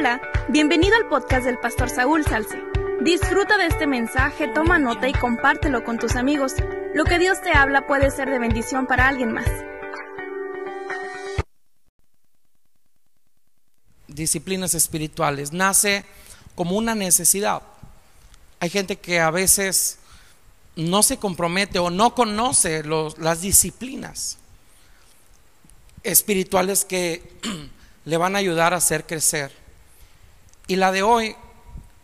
Hola, bienvenido al podcast del pastor Saúl Salce. Disfruta de este mensaje, toma nota y compártelo con tus amigos. Lo que Dios te habla puede ser de bendición para alguien más. Disciplinas espirituales nace como una necesidad. Hay gente que a veces no se compromete o no conoce las disciplinas espirituales que le van a ayudar a hacer crecer. Y la de hoy,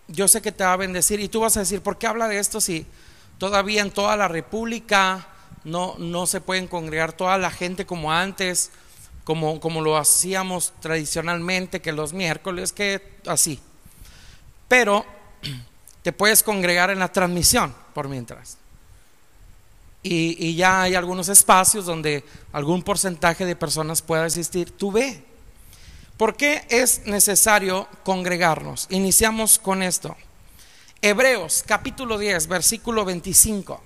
yo sé que te va a bendecir y tú vas a decir, ¿por qué habla de esto si todavía en toda la República no, no se pueden congregar toda la gente como antes, como, como lo hacíamos tradicionalmente, que los miércoles, que así? Pero te puedes congregar en la transmisión por mientras. Y, y, ya hay algunos espacios donde algún porcentaje de personas pueda asistir. Tú ve. ¿Por qué es necesario congregarnos? Iniciamos con esto. Hebreos capítulo 10, versículo 25.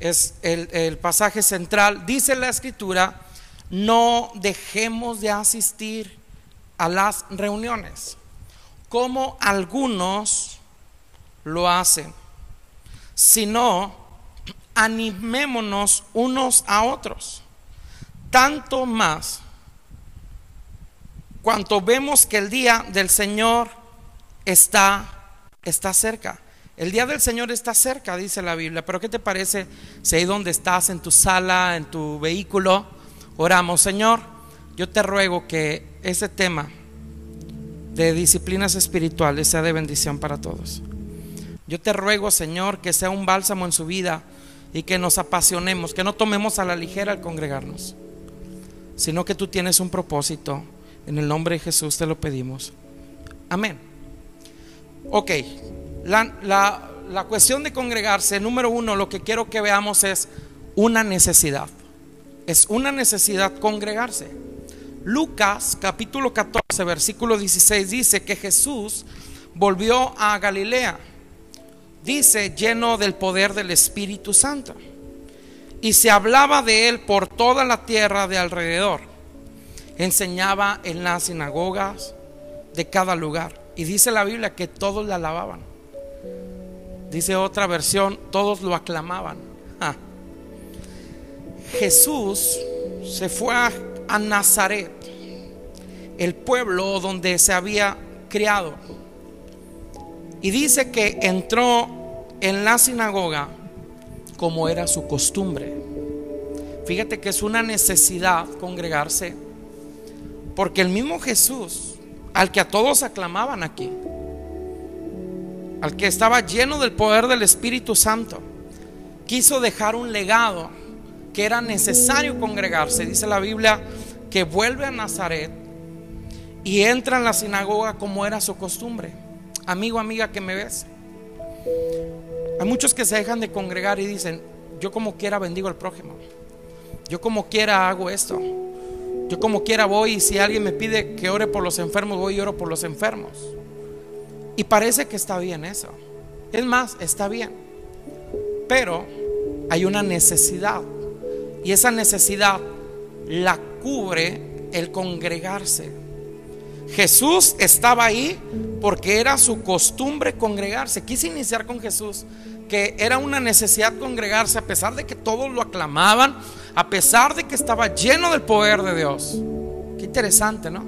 Es el, pasaje central. Dice la escritura, no dejemos de asistir a las reuniones, como algunos lo hacen, sino animémonos unos a otros, tanto más cuanto vemos que el día del Señor está, está cerca. El día del Señor está cerca, dice la Biblia. Pero ¿qué te parece si ahí donde estás, en tu sala, en tu vehículo, oramos, Señor? Yo te ruego que ese tema de disciplinas espirituales sea de bendición para todos. Yo te ruego, Señor, que sea un bálsamo en su vida y que nos apasionemos, que no tomemos a la ligera al congregarnos, sino que tú tienes un propósito en el nombre de Jesús te lo pedimos. Amén. Ok, la, la, cuestión de congregarse, número uno, lo que quiero que veamos es una necesidad. Es una necesidad congregarse. Lucas capítulo 14, versículo 16 dice que Jesús volvió a Galilea, dice, lleno del poder del Espíritu Santo. Y se hablaba de él por toda la tierra de alrededor enseñaba en las sinagogas de cada lugar. Y dice la Biblia que todos le alababan. Dice otra versión, todos lo aclamaban. Jesús se fue a Nazaret, el pueblo donde se había criado. Y dice que entró en la sinagoga como era su costumbre. Fíjate que es una necesidad congregarse porque el mismo Jesús, al que a todos aclamaban aquí, al que estaba lleno del poder del Espíritu Santo, quiso dejar un legado que era necesario congregarse. Dice la Biblia que vuelve a Nazaret y entra en la sinagoga como era su costumbre. Amigo, amiga que me ves. Hay muchos que se dejan de congregar y dicen, yo como quiera bendigo al prójimo. Yo como quiera hago esto. Yo como quiera voy y si alguien me pide que ore por los enfermos, voy y oro por los enfermos. Y parece que está bien eso. Es más, está bien. Pero hay una necesidad. Y esa necesidad la cubre el congregarse. Jesús estaba ahí porque era su costumbre congregarse. Quise iniciar con Jesús, que era una necesidad congregarse a pesar de que todos lo aclamaban, a pesar de que estaba lleno del poder de Dios. Qué interesante, ¿no?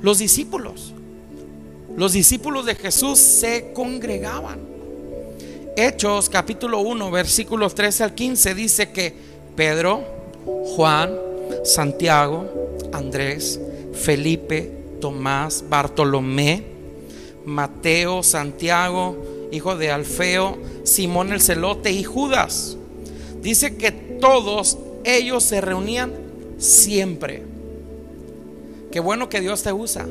Los discípulos, los discípulos de Jesús se congregaban. Hechos capítulo 1, versículos 13 al 15 dice que Pedro, Juan, Santiago, Andrés, Felipe, Tomás, Bartolomé, Mateo, Santiago, hijo de Alfeo, Simón el celote y Judas. Dice que todos ellos se reunían siempre. Qué bueno que Dios te usa.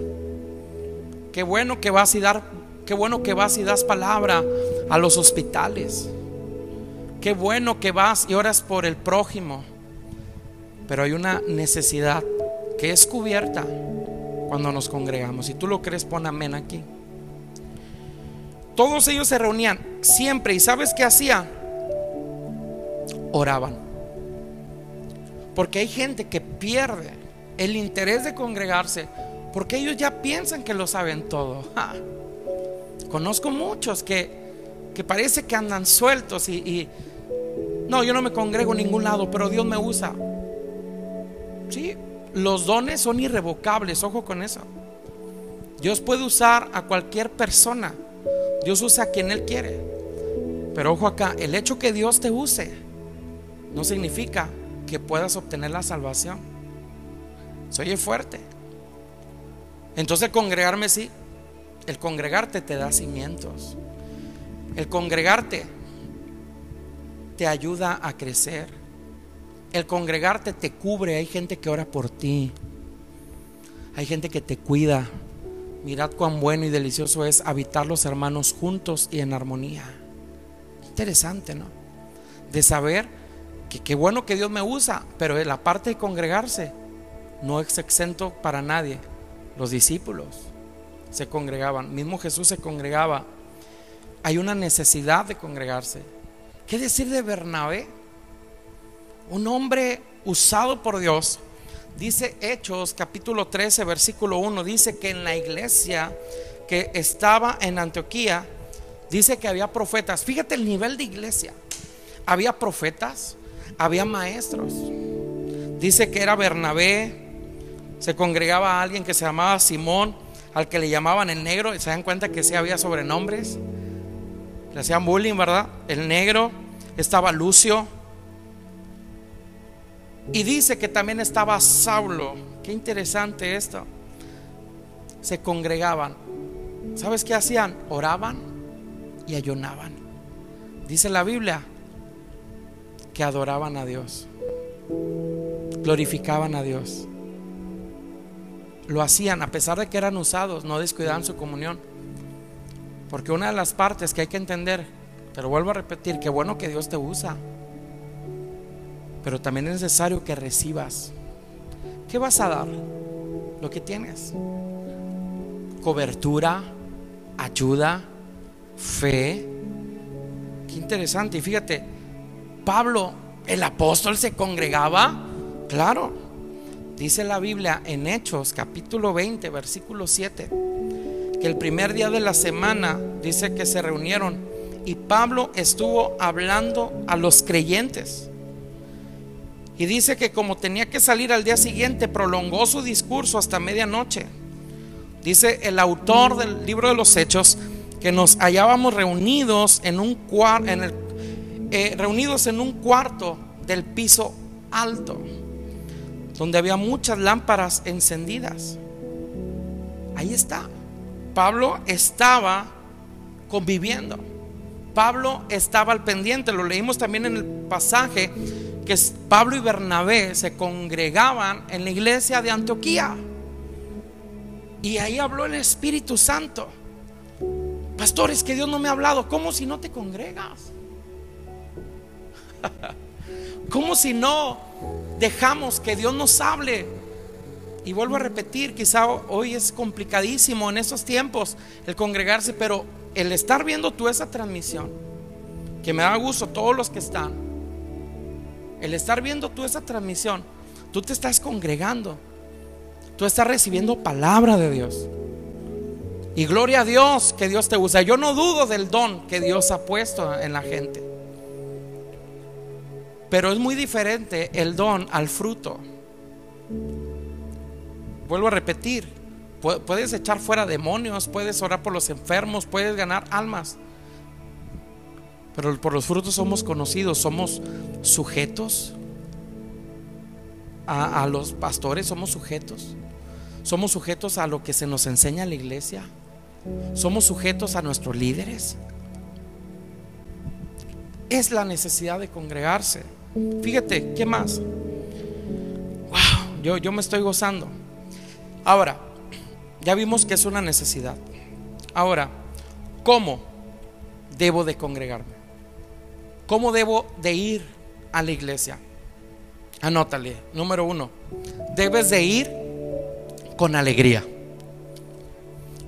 Qué bueno que vas y dar, qué bueno que vas y das palabra a los hospitales. Qué bueno que vas y oras por el prójimo. Pero hay una necesidad que es cubierta cuando nos congregamos. Si tú lo crees, pon amén aquí. Todos ellos se reunían siempre. ¿Y sabes qué hacían? Oraban. Porque hay gente que pierde el interés de congregarse Porque ellos ya piensan que lo saben todo. Conozco muchos que, que parece que andan sueltos y, y, no, yo no me congrego en ningún lado, pero Dios me usa. Sí, los dones son irrevocables, ojo con eso. Dios puede usar a cualquier persona. Dios usa a quien Él quiere. Pero ojo acá, el hecho que Dios te use no significa que puedas obtener la salvación. Se oye fuerte. Entonces congregarme sí. El congregarte te da cimientos. El congregarte te ayuda a crecer. El congregarte te cubre. Hay gente que ora por ti. Hay gente que te cuida. Mirad cuán bueno y delicioso es habitar los hermanos juntos y en armonía. Interesante, ¿no? De saber que qué bueno que Dios me usa, pero la parte de congregarse no es exento para nadie. Los discípulos se congregaban, mismo Jesús se congregaba. Hay una necesidad de congregarse. ¿Qué decir de Bernabé? Un hombre usado por Dios Dice Hechos capítulo 13, versículo 1, dice que en la iglesia que estaba en Antioquía, dice que había profetas. Fíjate el nivel de iglesia. Había profetas, había maestros. Dice que era Bernabé, se congregaba a alguien que se llamaba Simón, al que le llamaban el negro, se dan cuenta que sí había sobrenombres. Le hacían bullying, ¿verdad? El negro, estaba Lucio, y dice que también estaba Saulo. Qué interesante esto. Se congregaban. ¿Sabes qué hacían? Oraban y ayunaban. Dice la Biblia que adoraban a Dios. Glorificaban a Dios. Lo hacían a pesar de que eran usados, no descuidaban su comunión. Porque una de las partes que hay que entender, pero vuelvo a repetir, que bueno que Dios te usa. Pero también es necesario que recibas. ¿Qué vas a dar? Lo que tienes. Cobertura, ayuda, fe. Qué interesante. Y fíjate, Pablo, el apóstol, se congregaba. Claro. Dice la Biblia en Hechos capítulo 20, versículo 7, que el primer día de la semana dice que se reunieron y Pablo estuvo hablando a los creyentes. Y dice que como tenía que salir al día siguiente, prolongó su discurso hasta medianoche. Dice el autor del libro de los Hechos que nos hallábamos reunidos en un en el, eh, reunidos en un cuarto del piso alto, donde había muchas lámparas encendidas. Ahí está. Pablo estaba conviviendo. Pablo estaba al pendiente, lo leímos también en el pasaje que Pablo y Bernabé se congregaban en la iglesia de Antioquía. Y ahí habló el Espíritu Santo. Pastores, que Dios no me ha hablado. ¿Cómo si no te congregas? ¿Cómo si no dejamos que Dios nos hable? Y vuelvo a repetir, quizá hoy es complicadísimo en esos tiempos el congregarse, pero el estar viendo tú esa transmisión, que me da gusto todos los que están, el estar viendo tú esa transmisión, tú te estás congregando, tú estás recibiendo palabra de Dios. Y gloria a Dios que Dios te usa. Yo no dudo del don que Dios ha puesto en la gente. Pero es muy diferente el don al fruto. Vuelvo a repetir, puedes echar fuera demonios, puedes orar por los enfermos, puedes ganar almas. Pero por los frutos somos conocidos, somos sujetos a, los pastores, somos sujetos. Somos sujetos a lo que se nos enseña en la iglesia. Somos sujetos a nuestros líderes. Es la necesidad de congregarse. Fíjate, ¿qué más? Wow, yo, yo me estoy gozando. Ahora, ya vimos que es una necesidad. Ahora, ¿cómo debo de congregarme? ¿Cómo debo de ir a la iglesia? Anótale, número uno, debes de ir con alegría.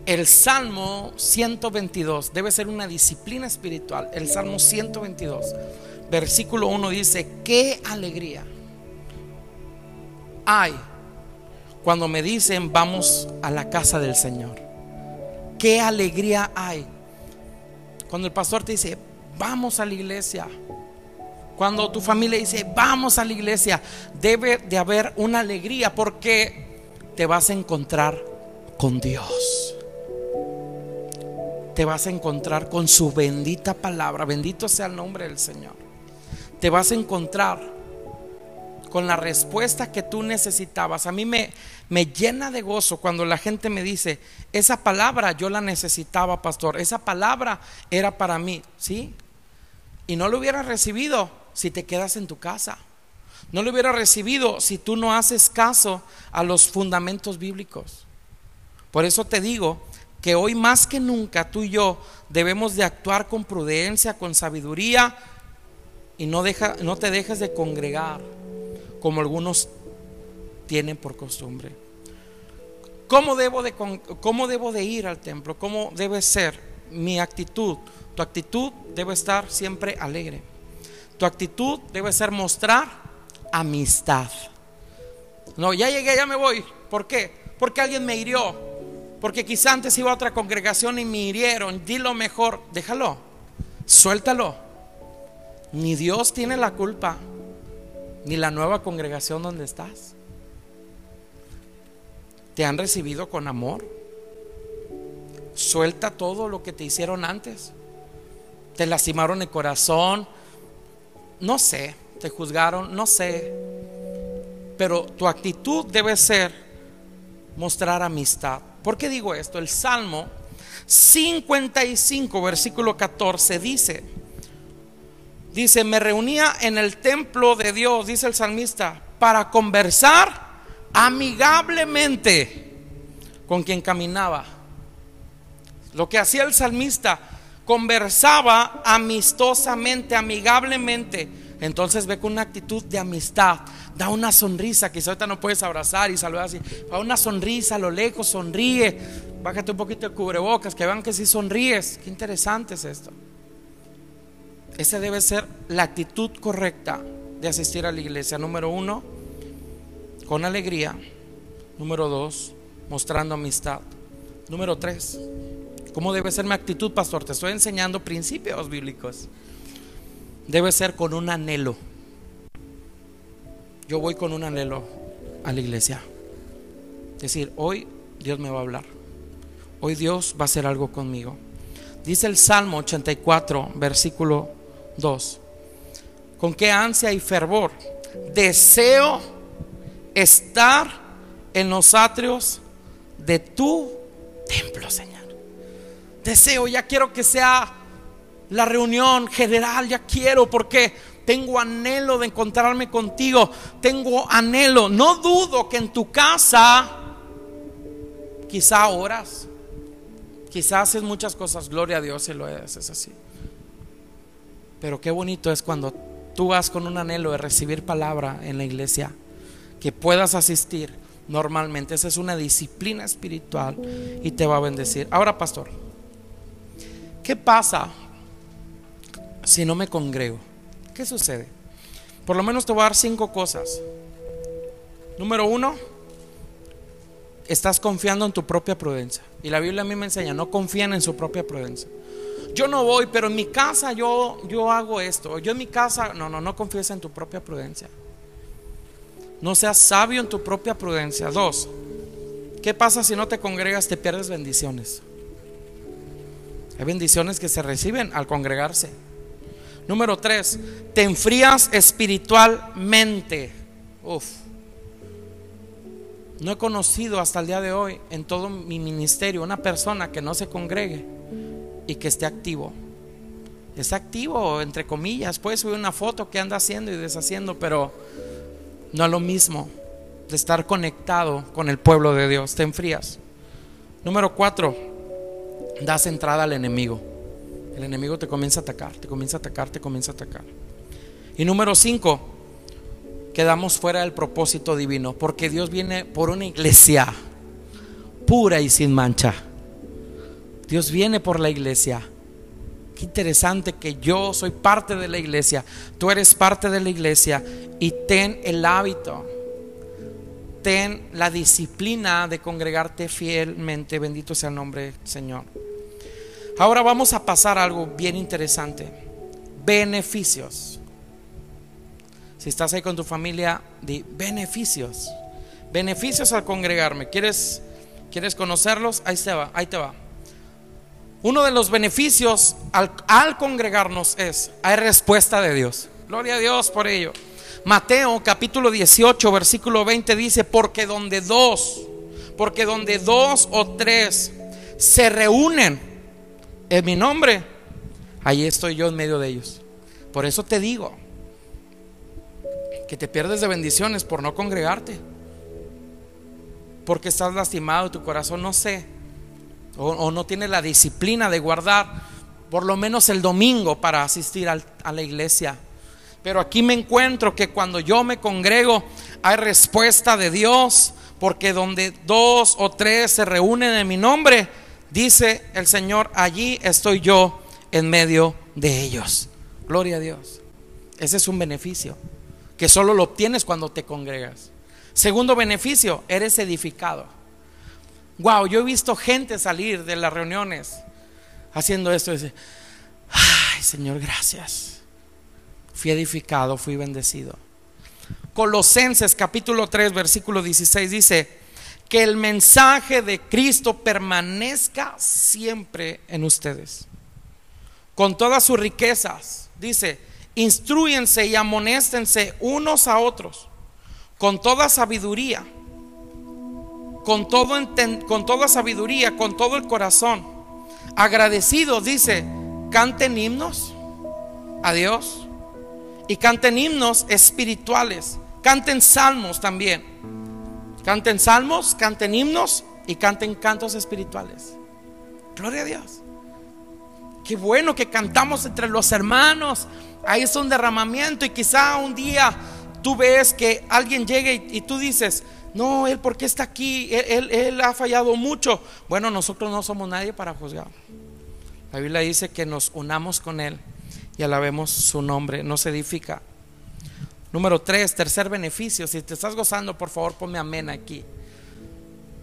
El Salmo 122 debe ser una disciplina espiritual. El Salmo 122, versículo 1 dice, qué alegría hay cuando me dicen vamos a la casa del Señor. Qué alegría hay cuando el pastor te dice vamos a la iglesia. Cuando tu familia dice vamos a la iglesia, debe de haber una alegría porque te vas a encontrar con Dios. Te vas a encontrar con su bendita palabra. Bendito sea el nombre del Señor. Te vas a encontrar con la respuesta que tú necesitabas. A mí me, me llena de gozo cuando la gente me dice, esa palabra yo la necesitaba, pastor. Esa palabra era para mí, ¿sí? Y no lo hubiera recibido si te quedas en tu casa. No lo hubiera recibido si tú no haces caso a los fundamentos bíblicos. Por eso te digo que hoy más que nunca tú y yo debemos de actuar con prudencia, con sabiduría y no, deja, no te dejes de congregar como algunos tienen por costumbre. ¿Cómo debo, de, ¿Cómo debo de ir al templo? ¿Cómo debe ser mi actitud? Tu actitud debe estar siempre alegre. Tu actitud debe ser mostrar amistad. No, ya llegué, ya me voy. ¿Por qué? Porque alguien me hirió porque quizá antes iba a otra congregación y me hirieron. Dilo mejor, déjalo, suéltalo. Ni Dios tiene la culpa, ni la nueva congregación donde estás. Te han recibido con amor. Suelta todo lo que te hicieron antes. Te lastimaron el corazón. No sé, te juzgaron, no sé. Pero tu actitud debe ser mostrar amistad. ¿Por qué digo esto? El Salmo 55, versículo 14 dice, dice, me reunía en el templo de Dios, dice el salmista, para conversar amigablemente con quien caminaba. Lo que hacía el salmista, conversaba amistosamente, amigablemente. Entonces ve con una actitud de amistad, da una sonrisa, quizá ahorita no puedes abrazar y saludar así, da una sonrisa a lo lejos, sonríe, bájate un poquito de cubrebocas, que vean que si sonríes, qué interesante es esto. Esa debe ser la actitud correcta de asistir a la iglesia. Número uno, con alegría. Número dos, mostrando amistad. Número tres, ¿cómo debe ser mi actitud, pastor? Te estoy enseñando principios bíblicos. Debe ser con un anhelo yo voy con un anhelo a la iglesia. Es decir, hoy Dios me va a hablar. Hoy Dios va a hacer algo conmigo. Dice el Salmo 84, versículo 2. Con qué ansia y fervor deseo estar en los atrios de tu templo, Señor. Deseo, ya quiero que sea la reunión general, ya quiero, porque tengo anhelo de encontrarme contigo. Tengo anhelo. No dudo que en tu casa quizá oras. Quizá haces muchas cosas. Gloria a Dios si lo es así. Pero qué bonito es cuando tú vas con un anhelo de recibir palabra en la iglesia. Que puedas asistir normalmente. Esa es una disciplina espiritual y te va a bendecir. Ahora, pastor, ¿qué pasa si no me congrego? ¿Qué sucede? Por lo menos te voy a dar cinco cosas. Número uno, estás confiando en tu propia prudencia. Y la Biblia a mí me enseña, no confían en su propia prudencia. Yo no voy, pero en mi casa yo, yo hago esto. Yo en mi casa, no, no, no confíes en tu propia prudencia. No seas sabio en tu propia prudencia. Dos, ¿qué pasa si no te congregas? Te pierdes bendiciones. Hay bendiciones que se reciben al congregarse. Número tres, te enfrías espiritualmente. Uf. No he conocido hasta el día de hoy en todo mi ministerio una persona que no se congregue y que esté activo. Es activo, entre comillas. Puede subir una foto que anda haciendo y deshaciendo, pero no es lo mismo de estar conectado con el pueblo de Dios. Te enfrías. Número cuatro, das entrada al enemigo. El enemigo te comienza a atacar, te comienza a atacar, te comienza a atacar. Y número cinco, quedamos fuera del propósito divino, porque Dios viene por una iglesia pura y sin mancha. Dios viene por la iglesia. Qué interesante que yo soy parte de la iglesia, tú eres parte de la iglesia y ten el hábito ten la disciplina de congregarte fielmente. Bendito sea el nombre Señor. Ahora vamos a pasar algo bien interesante. Beneficios. Si estás ahí con tu familia, di beneficios. Beneficios al congregarme. ¿Quieres, ¿Quieres conocerlos? Ahí te va, ahí te va. Uno de los beneficios al, congregarnos es, hay respuesta de Dios. Gloria a Dios por ello. Mateo capítulo 18, versículo 20 dice, porque donde dos, porque donde dos o tres se reúnen en mi nombre, ahí estoy yo en medio de ellos. Por eso te digo que te pierdes de bendiciones por no congregarte, porque estás lastimado, tu corazón no sé, o, no tiene la disciplina de guardar por lo menos el domingo para asistir a la iglesia. Pero aquí me encuentro que cuando yo me congrego hay respuesta de Dios, porque donde dos o tres se reúnen en mi nombre, dice el Señor, allí estoy yo en medio de ellos. Gloria a Dios. Ese es un beneficio que solo lo obtienes cuando te congregas. Segundo beneficio, eres edificado. Wow, yo he visto gente salir de las reuniones haciendo esto dice, ay Señor, gracias fui edificado, fui bendecido. Colosenses capítulo 3, versículo 16 dice, que el mensaje de Cristo permanezca siempre en ustedes. Con todas sus riquezas, dice, instruyense y amonéstense unos a otros, con toda sabiduría, con, todo con toda sabiduría, con todo el corazón. Agradecidos, dice, canten himnos a Dios y canten himnos espirituales. Canten salmos también. Canten salmos, canten himnos y canten cantos espirituales. Gloria a Dios. Qué bueno que cantamos entre los hermanos. Ahí es un derramamiento y quizá un día tú ves que alguien llegue y, tú dices, no, él porque está aquí, él, él ha fallado mucho. Bueno, nosotros no somos nadie para juzgar. La Biblia dice que nos unamos con él y alabemos su nombre, no se edifica. Número tres, tercer beneficio, si te estás gozando, por favor ponme amén aquí.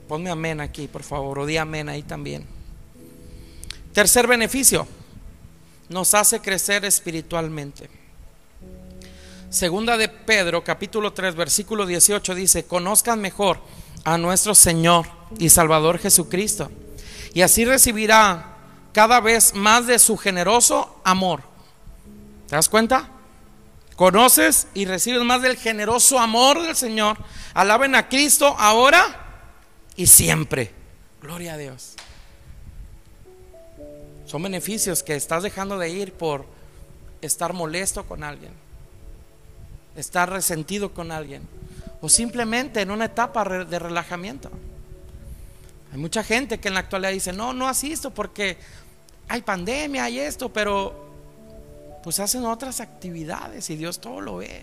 Ponme amén aquí, por favor, o di amén ahí también. Tercer beneficio, nos hace crecer espiritualmente. Segunda de Pedro, capítulo 3, versículo 18 dice, conozcan mejor a nuestro Señor y Salvador Jesucristo. Y así recibirá cada vez más de su generoso amor ¿Te das cuenta? Conoces y recibes más del generoso amor del Señor. Alaben a Cristo ahora y siempre. Gloria a Dios. Son beneficios que estás dejando de ir por estar molesto con alguien, estar resentido con alguien o simplemente en una etapa de relajamiento. Hay mucha gente que en la actualidad dice, no, no asisto porque hay pandemia, hay esto, pero pues hacen otras actividades y Dios todo lo ve.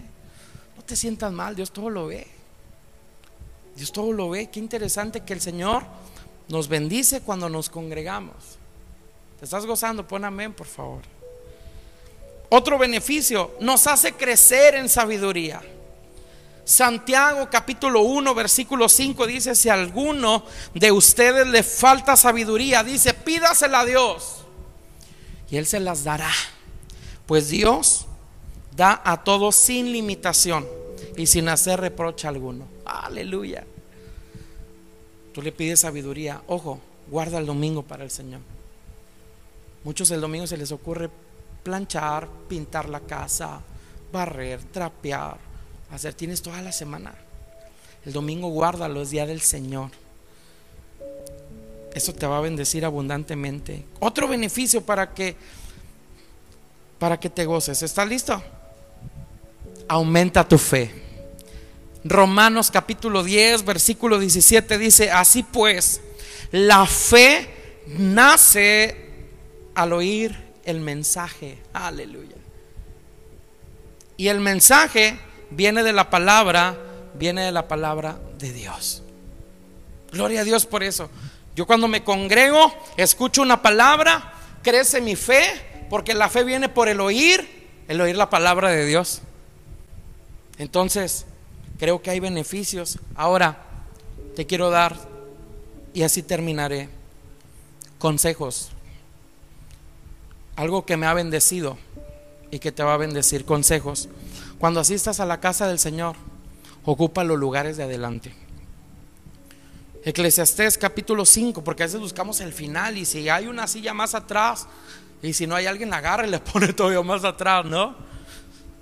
No te sientas mal, Dios todo lo ve. Dios todo lo ve. Qué interesante que el Señor nos bendice cuando nos congregamos. ¿Te estás gozando? Pon amén, por favor. Otro beneficio, nos hace crecer en sabiduría. Santiago capítulo 1 versículo 5 dice, si a alguno de ustedes le falta sabiduría, dice, pídasela a Dios y Él se las dará. Pues Dios da a todos sin limitación y sin hacer reproche alguno. Aleluya. Tú le pides sabiduría. Ojo, guarda el domingo para el Señor. Muchos el domingo se les ocurre planchar, pintar la casa, barrer, trapear, hacer. Tienes toda la semana. El domingo guárdalo, es día del Señor. Eso te va a bendecir abundantemente. Otro beneficio para que para que te goces. ¿Estás listo? Aumenta tu fe. Romanos capítulo 10, versículo 17 dice, así pues, la fe nace al oír el mensaje. Aleluya. Y el mensaje viene de la palabra, viene de la palabra de Dios. Gloria a Dios por eso. Yo cuando me congrego, escucho una palabra, crece mi fe porque la fe viene por el oír, el oír la palabra de Dios. Entonces, creo que hay beneficios. Ahora, te quiero dar, y así terminaré, consejos. Algo que me ha bendecido y que te va a bendecir, consejos. Cuando asistas a la casa del Señor, ocupa los lugares de adelante. Eclesiastés capítulo 5, porque a veces buscamos el final y si hay una silla más atrás y si no hay alguien la agarra y le pone todavía más atrás, ¿no?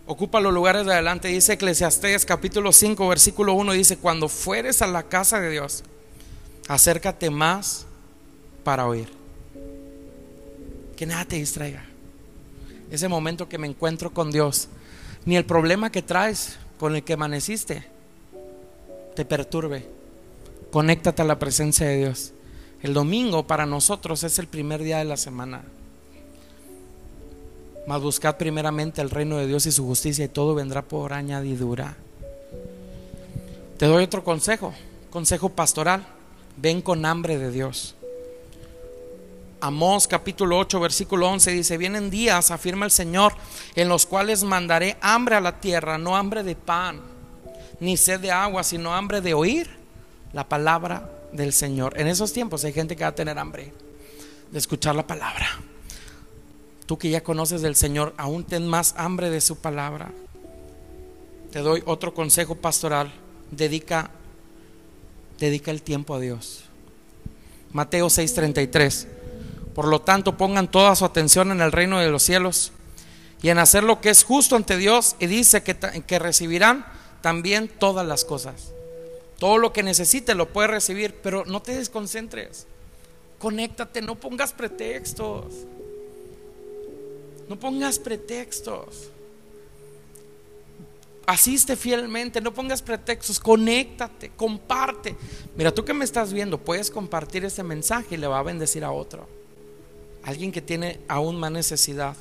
Ocupa los lugares de adelante. Dice Eclesiastés capítulo 5, versículo 1, dice, cuando fueres a la casa de Dios, acércate más para oír. Que nada te distraiga. Ese momento que me encuentro con Dios, ni el problema que traes con el que amaneciste te perturbe. Conéctate a la presencia de Dios. El domingo para nosotros es el primer día de la semana. Mas buscad primeramente el reino de Dios y su justicia y todo vendrá por añadidura. Te doy otro consejo, consejo pastoral. Ven con hambre de Dios. Amós capítulo 8 versículo 11 dice, vienen días, afirma el Señor, en los cuales mandaré hambre a la tierra, no hambre de pan, ni sed de agua, sino hambre de oír la palabra del Señor. En esos tiempos hay gente que va a tener hambre de escuchar la palabra. Tú que ya conoces del Señor, aún ten más hambre de su palabra. Te doy otro consejo pastoral. Dedica, dedica el tiempo a Dios. Mateo 6:33. Por lo tanto, pongan toda su atención en el reino de los cielos y en hacer lo que es justo ante Dios. Y dice que, que recibirán también todas las cosas. Todo lo que necesites lo puedes recibir, pero no te desconcentres. Conéctate, no pongas pretextos. No pongas pretextos. Asiste fielmente, no pongas pretextos, conéctate, comparte. Mira, tú que me estás viendo, puedes compartir este mensaje y le va a bendecir a otro. Alguien que tiene aún más necesidad.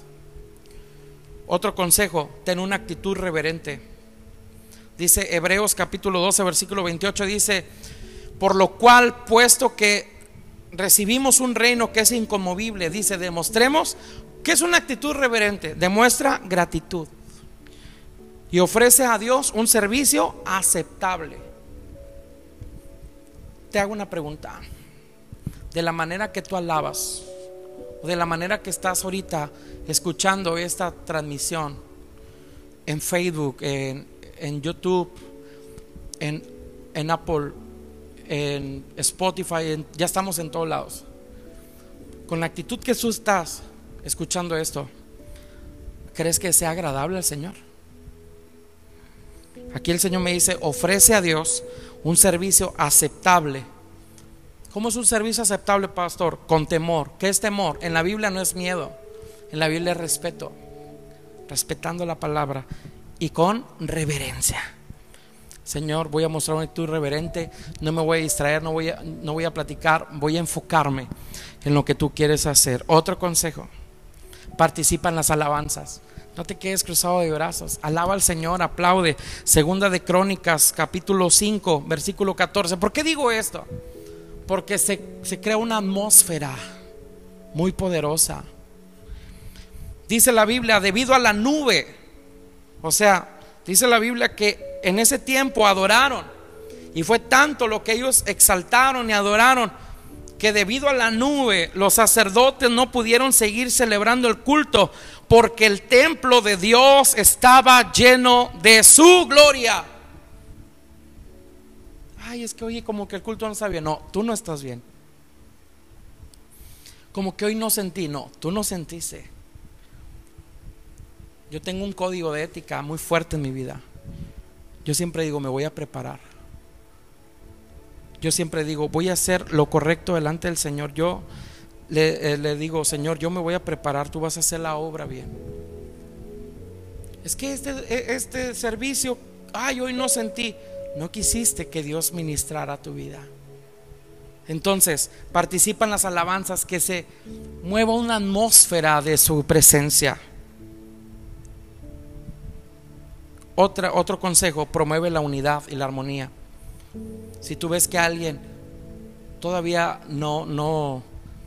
Otro consejo, ten una actitud reverente. Dice Hebreos capítulo 12, versículo 28, dice, por lo cual, puesto que recibimos un reino que es inconmovible, dice, demostremos ¿Qué es una actitud reverente? Demuestra gratitud y ofrece a Dios un servicio aceptable. Te hago una pregunta. De la manera que tú alabas, o de la manera que estás ahorita escuchando esta transmisión en Facebook, en, YouTube, en, en, Apple, en Spotify, ya estamos en todos lados. Con la actitud que tú estás, escuchando esto, ¿crees que sea agradable al Señor? Aquí el Señor me dice, ofrece a Dios un servicio aceptable. ¿Cómo es un servicio aceptable, pastor? Con temor. ¿Qué es temor? En la Biblia no es miedo, en la Biblia es respeto, respetando la palabra y con reverencia. Señor, voy a mostrar una actitud reverente, no me voy a distraer, no voy a, no voy a platicar, voy a enfocarme en lo que tú quieres hacer. Otro consejo participa en las alabanzas. No te quedes cruzado de brazos. Alaba al Señor, aplaude. Segunda de Crónicas, capítulo 5, versículo 14. ¿Por qué digo esto? Porque se, se crea una atmósfera muy poderosa. Dice la Biblia, debido a la nube. O sea, dice la Biblia que en ese tiempo adoraron. Y fue tanto lo que ellos exaltaron y adoraron que debido a la nube los sacerdotes no pudieron seguir celebrando el culto porque el templo de Dios estaba lleno de su gloria. Ay, es que oye, como que el culto no está bien. No, tú no estás bien. Como que hoy no sentí. No, tú no sentiste. Yo tengo un código de ética muy fuerte en mi vida. Yo siempre digo, me voy a preparar yo siempre digo, voy a hacer lo correcto delante del Señor. Yo le, eh, digo, Señor, yo me voy a preparar, tú vas a hacer la obra bien. Es que este, e, este servicio, ay, hoy no sentí, no quisiste que Dios ministrara tu vida. Entonces, participa en las alabanzas, que se mueva una atmósfera de su presencia. Otra, otro consejo, promueve la unidad y la armonía. Si tú ves que alguien todavía no, no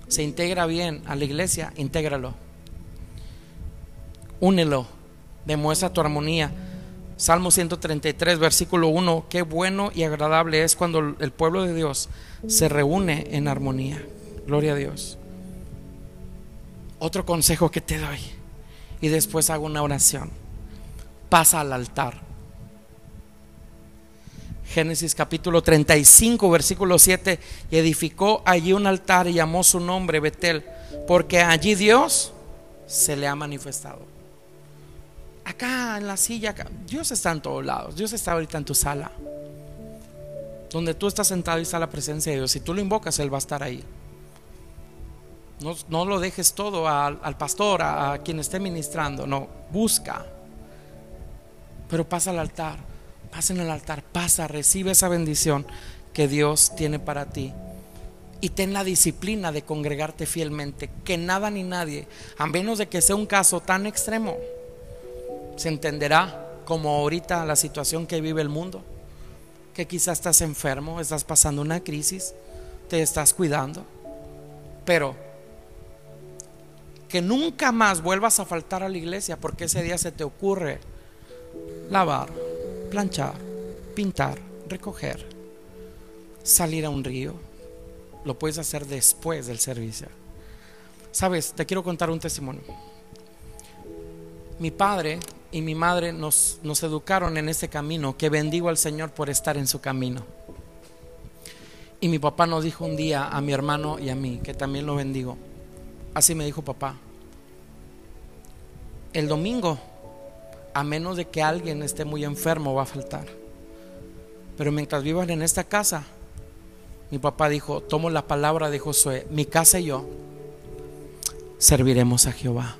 se integra bien a la iglesia, intégralo. Únelo, demuestra tu armonía. Salmo 133, versículo 1, qué bueno y agradable es cuando el pueblo de Dios se reúne en armonía. Gloria a Dios. Otro consejo que te doy y después hago una oración. Pasa al altar. Génesis capítulo 35, versículo 7, y edificó allí un altar y llamó su nombre Betel, porque allí Dios se le ha manifestado. Acá en la silla, Dios está en todos lados, Dios está ahorita en tu sala. Donde tú estás sentado y está la presencia de Dios. Si tú lo invocas, Él va a estar ahí. No, lo dejes todo al, pastor, a, a quien esté ministrando. No, busca. Pero pasa al altar. Pasa en el altar. Pasa, recibe esa bendición que Dios tiene para ti. Y ten la disciplina de congregarte fielmente. Que nada ni nadie, a menos de que sea un caso tan extremo, se entenderá como ahorita la situación que vive el mundo. Que quizás estás enfermo, estás pasando una crisis, te estás cuidando. Pero que nunca más vuelvas a faltar a la iglesia porque ese día se te ocurre lavar, planchar, pintar, recoger, salir a un río. Lo puedes hacer después del servicio. Sabes, te quiero contar un testimonio. Mi padre y mi madre nos, nos educaron en ese camino, que bendigo al Señor por estar en su camino. Y mi papá nos dijo un día a mi hermano y a mí, que también lo bendigo, Así me dijo papá. El domingo, a menos de que alguien esté muy enfermo, va a faltar. Pero mientras vivan en esta casa, mi papá dijo, tomo la palabra de Josué, mi casa y yo serviremos a Jehová.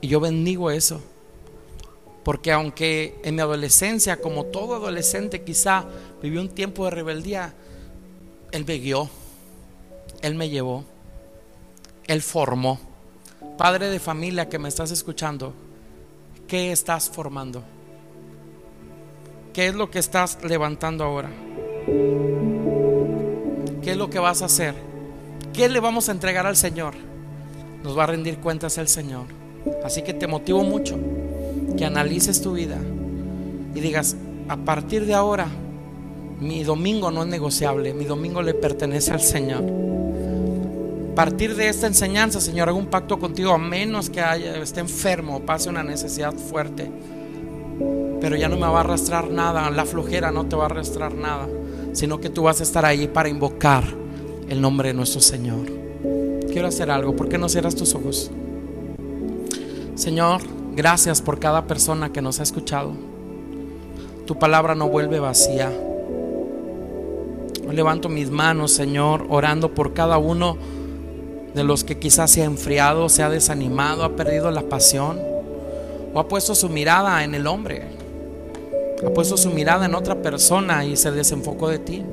Y yo bendigo eso. Porque aunque en mi adolescencia, como todo adolescente quizá vivió un tiempo de rebeldía, Él me guió, Él me llevó. Él formó. Padre de familia que me estás escuchando, ¿qué estás formando? ¿Qué es lo que estás levantando ahora? ¿Qué es lo que vas a hacer? ¿Qué le vamos a entregar al Señor? Nos va a rendir cuentas el Señor. Así que te motivo mucho que analices tu vida y digas, a partir de ahora, mi domingo no es negociable, mi domingo le pertenece al Señor partir de esta enseñanza, Señor, hago un pacto contigo, a menos que haya, esté enfermo, pase una necesidad fuerte. Pero ya no me va a arrastrar nada, la flojera no te va a arrastrar nada, sino que tú vas a estar ahí para invocar el nombre de nuestro Señor. Quiero hacer algo, ¿por qué no cierras tus ojos? Señor, gracias por cada persona que nos ha escuchado. Tu palabra no vuelve vacía. Levanto mis manos, Señor, orando por cada uno de los que quizás se ha enfriado, se ha desanimado, ha perdido la pasión o ha puesto su mirada en el hombre, ha puesto su mirada en otra persona y se desenfocó de ti.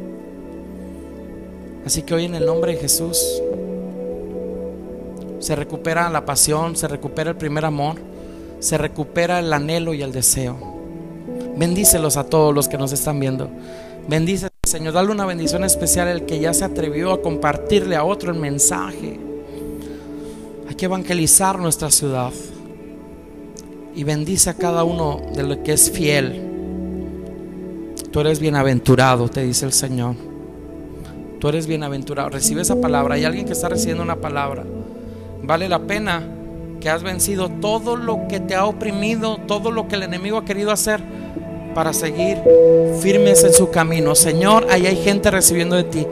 Así que hoy en el nombre de Jesús se recupera la pasión, se recupera el primer amor, se recupera el anhelo y el deseo. Bendícelos a todos los que nos están viendo. Bendice, Señor, dale una bendición especial al que ya se atrevió a compartirle a otro el mensaje. Hay que evangelizar nuestra ciudad. Y bendice a cada uno de lo que es fiel. Tú eres bienaventurado, te dice el Señor. Tú eres bienaventurado. Recibe esa palabra. Hay alguien que está recibiendo una palabra. Vale la pena que has vencido todo lo que te ha oprimido, todo lo que el enemigo ha querido hacer para seguir firmes en su camino. Señor, ahí hay gente recibiendo de ti.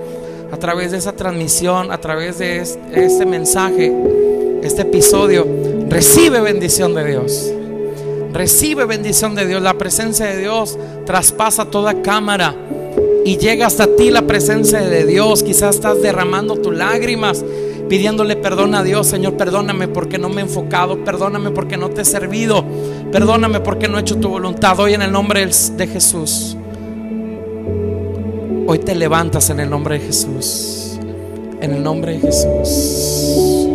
A través de esa transmisión, a través de este mensaje este episodio, recibe bendición de Dios. Recibe bendición de Dios. La presencia de Dios traspasa toda cámara y llega hasta ti la presencia de Dios. Quizás estás derramando tus lágrimas, pidiéndole perdón a Dios. Señor, perdóname porque no me he enfocado. Perdóname porque no te he servido. Perdóname porque no he hecho tu voluntad. Hoy en el nombre de Jesús. Hoy te levantas en el nombre de Jesús. En el nombre de Jesús.